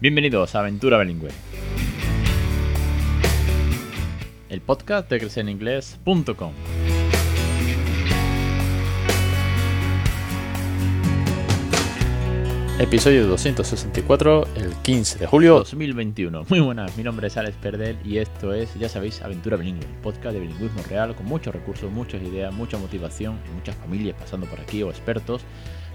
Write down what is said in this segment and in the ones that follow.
Bienvenidos a Aventura Bilingüe. El podcast de crecereningles.com. Episodio 264, el 15 de julio 2021. Muy buenas, mi nombre es Alex Perdel y esto es, ya sabéis, Aventura Bilingüe, podcast de bilingüismo real con muchos recursos, muchas ideas, mucha motivación y muchas familias pasando por aquí o expertos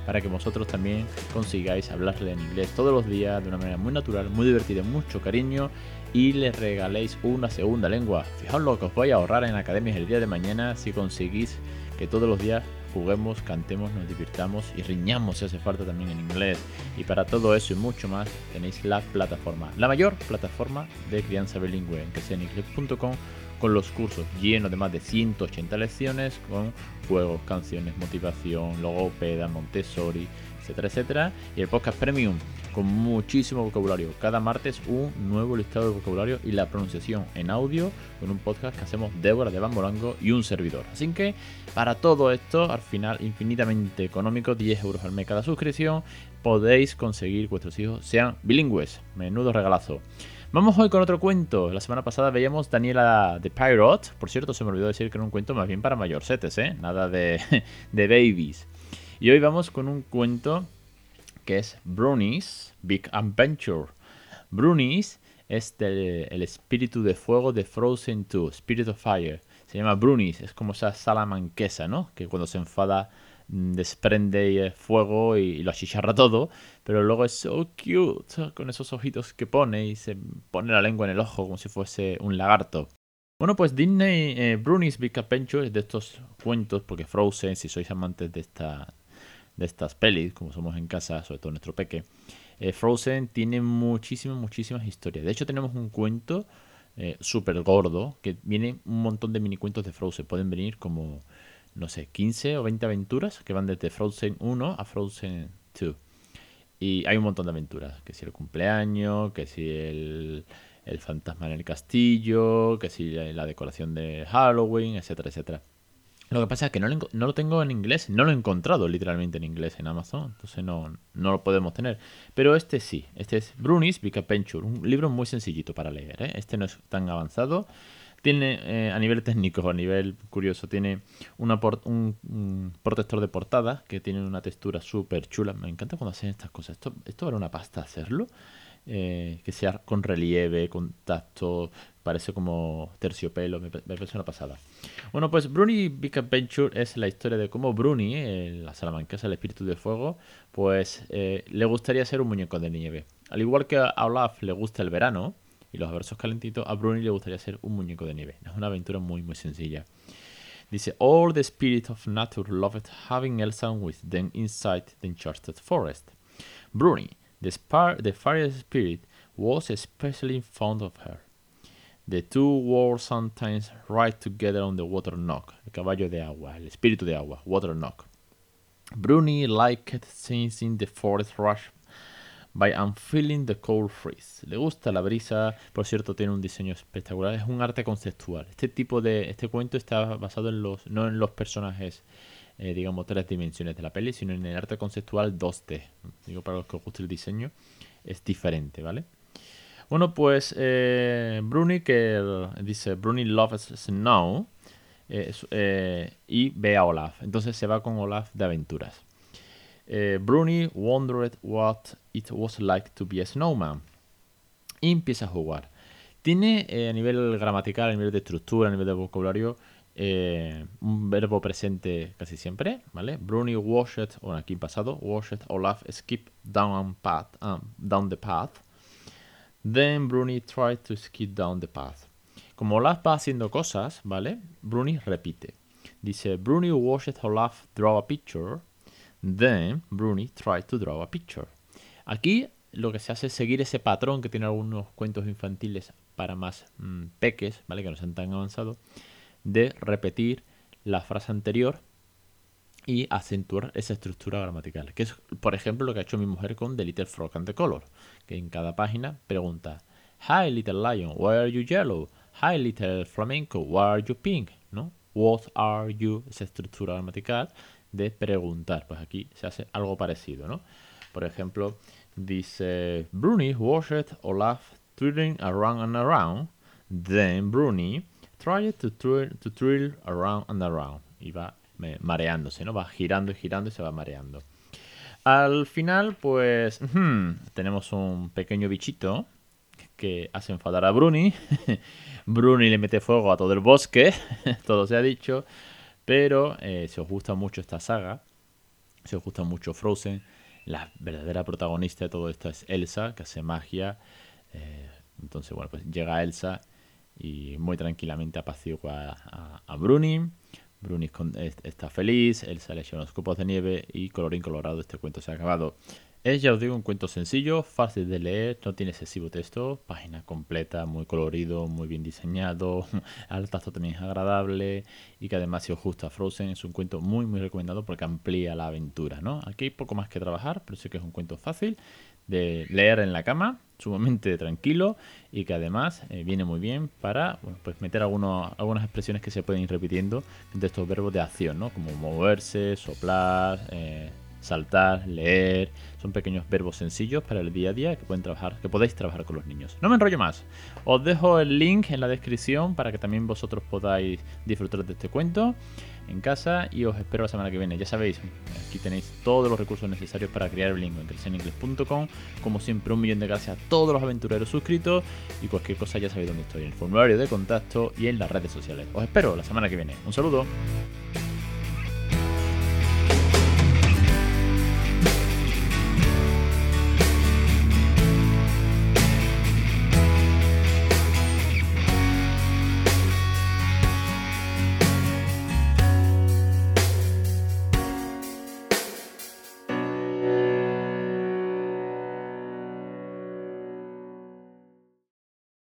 para que vosotros también consigáis hablarle en inglés todos los días de una manera muy natural, muy divertida, mucho cariño y les regaléis una segunda lengua. Fijaos lo que os voy a ahorrar en academias el día de mañana si conseguís que todos los días juguemos, cantemos, nos divirtamos y riñamos si hace falta también en inglés. Y para todo eso y mucho más tenéis la plataforma, la mayor plataforma de crianza bilingüe en que sea en inglés.com con los cursos llenos de más de 180 lecciones con juegos, canciones, motivación, logopeda, Montessori, etcétera, etcétera. Y el podcast premium con muchísimo vocabulario. Cada martes un nuevo listado de vocabulario y la pronunciación en audio con un podcast que hacemos Débora de Bambolango y un servidor. Así que para todo esto, al final infinitamente económico, 10 euros al mes cada suscripción, podéis conseguir que vuestros hijos sean bilingües. Menudo regalazo. Vamos hoy con otro cuento. La semana pasada veíamos Daniela de Pirate. Por cierto, se me olvidó decir que era un cuento más bien para mayorcetes, ¿eh? Nada de, de babies. Y hoy vamos con un cuento que es Brunies Big Adventure. Brunies es el espíritu de fuego de Frozen 2, Spirit of Fire. Se llama Brunies, es como esa salamanquesa, ¿no? Que cuando se enfada desprende fuego y, lo achicharra todo, pero luego es so cute con esos ojitos que pone y se pone la lengua en el ojo como si fuese un lagarto. Bueno, pues Disney eh, Bruni's Big es de estos cuentos, porque Frozen, si sois amantes de, esta, de estas pelis, como somos en casa, sobre todo nuestro peque, eh, Frozen tiene muchísimas, muchísimas historias. De hecho, tenemos un cuento eh, súper gordo, que viene un montón de mini cuentos de Frozen. Pueden venir como no sé, 15 o 20 aventuras que van desde Frozen 1 a Frozen 2. Y hay un montón de aventuras, que si el cumpleaños, que si el, el fantasma en el castillo, que si la, decoración de Halloween, etcétera, etcétera. Lo que pasa es que no lo, no lo, tengo en inglés, no lo he encontrado literalmente en inglés en Amazon, entonces no, no lo podemos tener. Pero este sí, este es Bruni's Big Adventure, un libro muy sencillito para leer. ¿eh? Este no es tan avanzado. Tiene, eh, a nivel técnico, a nivel curioso, tiene una un, protector de portada que tiene una textura súper chula. Me encanta cuando hacen estas cosas. Esto, esto era una pasta hacerlo. Eh, que sea con relieve, con tacto, parece como terciopelo, me, parece una pasada. Bueno, pues Bruni Big Adventure es la historia de cómo Bruni, eh, la salamanquesa, el espíritu de fuego, pues le gustaría ser un muñeco de nieve. Al igual que a Olaf le gusta el verano, y los versos calentitos, a Bruni le gustaría ser un muñeco de nieve. Es una aventura muy, muy sencilla. Dice, All the spirit of nature loved having Elsa with them inside the enchanted forest. Bruni, the, the fire spirit, was especially fond of her. The two were sometimes ride together on the water knock, el caballo de agua, el espíritu de agua, water knock. Bruni liked seeing the forest rush by feeling the Cold Freeze. Le gusta la brisa, por cierto, tiene un diseño espectacular. Es un arte conceptual. Este tipo de. Este cuento está basado en los. no en los personajes, eh, digamos, tres dimensiones de la peli, sino en el arte conceptual 2D. Digo, para los que os guste el diseño, es diferente, ¿vale? Bueno, pues eh, Bruni, que dice Bruni loves snow, eh, y ve a Olaf. Entonces se va con Olaf de aventuras. Bruni wondered what it was like to be a snowman. Y empieza a jugar. Tiene eh, a nivel gramatical, a nivel de estructura, a nivel de vocabulario, eh, un verbo presente casi siempre, ¿vale? Bruni washed, bueno, aquí pasado, washed Olaf skip down, path, um, down the path. Then Bruni tried to skip down the path. Como Olaf va haciendo cosas, ¿vale? Bruni repite. Dice, Bruni watched Olaf draw a picture. Then Bruni tried to draw a picture. Aquí lo que se hace es seguir ese patrón que tiene algunos cuentos infantiles para más mm, peques, ¿vale? Que no sean tan avanzados, de repetir la frase anterior y acentuar esa estructura gramatical. Que es, por ejemplo, lo que ha hecho mi mujer con The Little Frog and the Color, que en cada página pregunta, Hi Little Lion, why are you yellow? Hi Little Flamenco, why are you pink? ¿No? What are you? Esa estructura gramatical de preguntar. Pues aquí se hace algo parecido, ¿no? Por ejemplo, Dice, Bruni watched Olaf twirling around and around. Then Bruni tried to twirl, to twirl around and around. Y va mareándose, ¿no? Va girando y girando y se va mareando. Al final, pues, tenemos un pequeño bichito que hace enfadar a Bruni. Bruni le mete fuego a todo el bosque, todo se ha dicho. Pero eh, si os gusta mucho esta saga, si os gusta mucho Frozen, la verdadera protagonista de todo esto es Elsa, que hace magia. Eh, entonces, bueno, pues llega Elsa y muy tranquilamente apacigua a, a, Bruni. Bruni está feliz, Elsa le echa unos copos de nieve y colorín colorado, este cuento se ha acabado. Es, ya os digo, un cuento sencillo, fácil de leer, no tiene excesivo texto, página completa, muy colorido, muy bien diseñado, al tacto también es agradable y que además si os gusta Frozen es un cuento muy muy recomendado porque amplía la aventura, ¿no? Aquí hay poco más que trabajar, pero sé que es un cuento fácil de leer en la cama, sumamente tranquilo y que además eh, viene muy bien para pues meter algunos, algunas expresiones que se pueden ir repitiendo de estos verbos de acción, ¿no? Como moverse, soplar, eh, saltar, leer, son pequeños verbos sencillos para el día a día que pueden trabajar, que podéis trabajar con los niños. No me enrollo más. Os dejo el link en la descripción para que también vosotros podáis disfrutar de este cuento en casa y os espero la semana que viene. Ya sabéis, aquí tenéis todos los recursos necesarios para crear bilingüe en crecereningles.com. Como siempre, un millón de gracias a todos los aventureros suscritos y cualquier cosa ya sabéis dónde estoy, en el formulario de contacto y en las redes sociales. Os espero la semana que viene. Un saludo.